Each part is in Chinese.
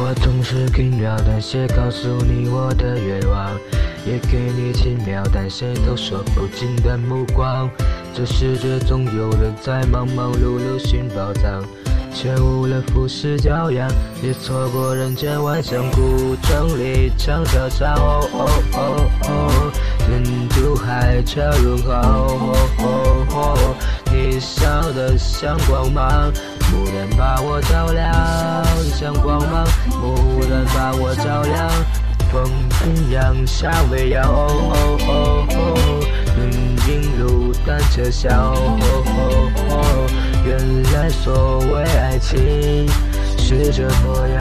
我总是轻描淡写告诉你我的愿望，也给你轻描淡写都说不尽的目光。这世界总有人在忙忙碌碌寻宝藏，却误了浮世骄阳，也错过人间万象。古城里长桥上，哦哦哦哦，珍珠海澈润滑，哦哦哦，你笑得像光芒。蓦然把我照亮，像光芒；蓦然把我照亮，风轻扬，夏未央。哦哦哦哦，人影路单车响。原来所谓爱情是这模样。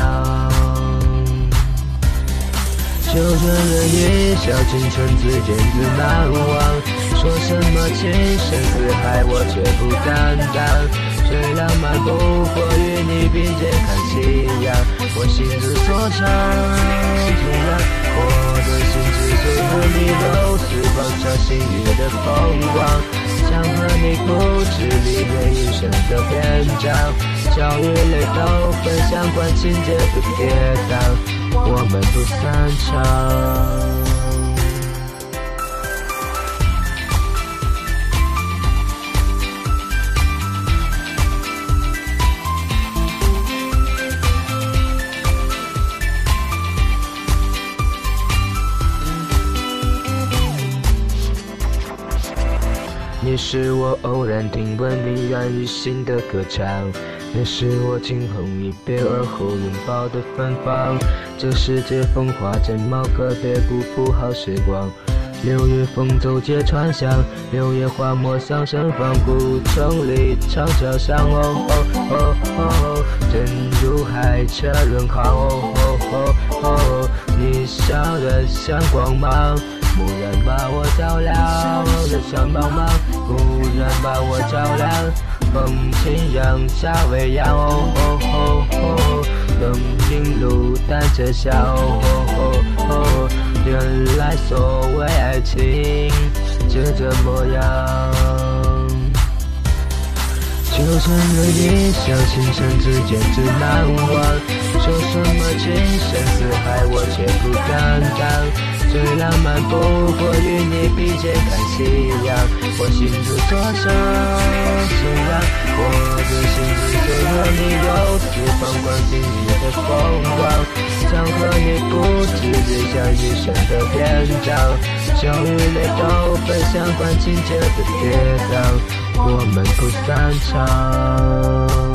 就这人一笑倾城，自见自难忘。说什么情深似海，我却不敢当。最浪漫不过与你并肩看夕阳，我心之所向，这样我的心之所和你都是放长星月的风光，你不止离别一生的篇章，笑与泪都分享，管情节跌宕，我们不散场。你是我偶然听闻迷然于心的歌唱，你是我惊鸿一瞥而后拥抱的芬芳。这世界风华正茂，可别辜负好时光。六月风走街串巷，六月花陌上盛放。古城里长桥上，哦哦哦哦，珍珠海澈润滑，哦哦哦哦，你笑得像光芒。蓦然把我照亮，的像茫茫；蓦然把我照亮，风轻扬，夏未央。哦哦哦，灯影路单车响。哦哦哦，原来所谓爱情就这模样。就算人一笑倾城，只见只难忘。说什么情深似海，我却不敢当。最浪漫不过与你并肩看夕阳，我心之所向，这样我的心之所和你都是放光星月的风光，想和你不止留下一生的篇章，笑与泪都分享，管情节的跌宕，我们不散场。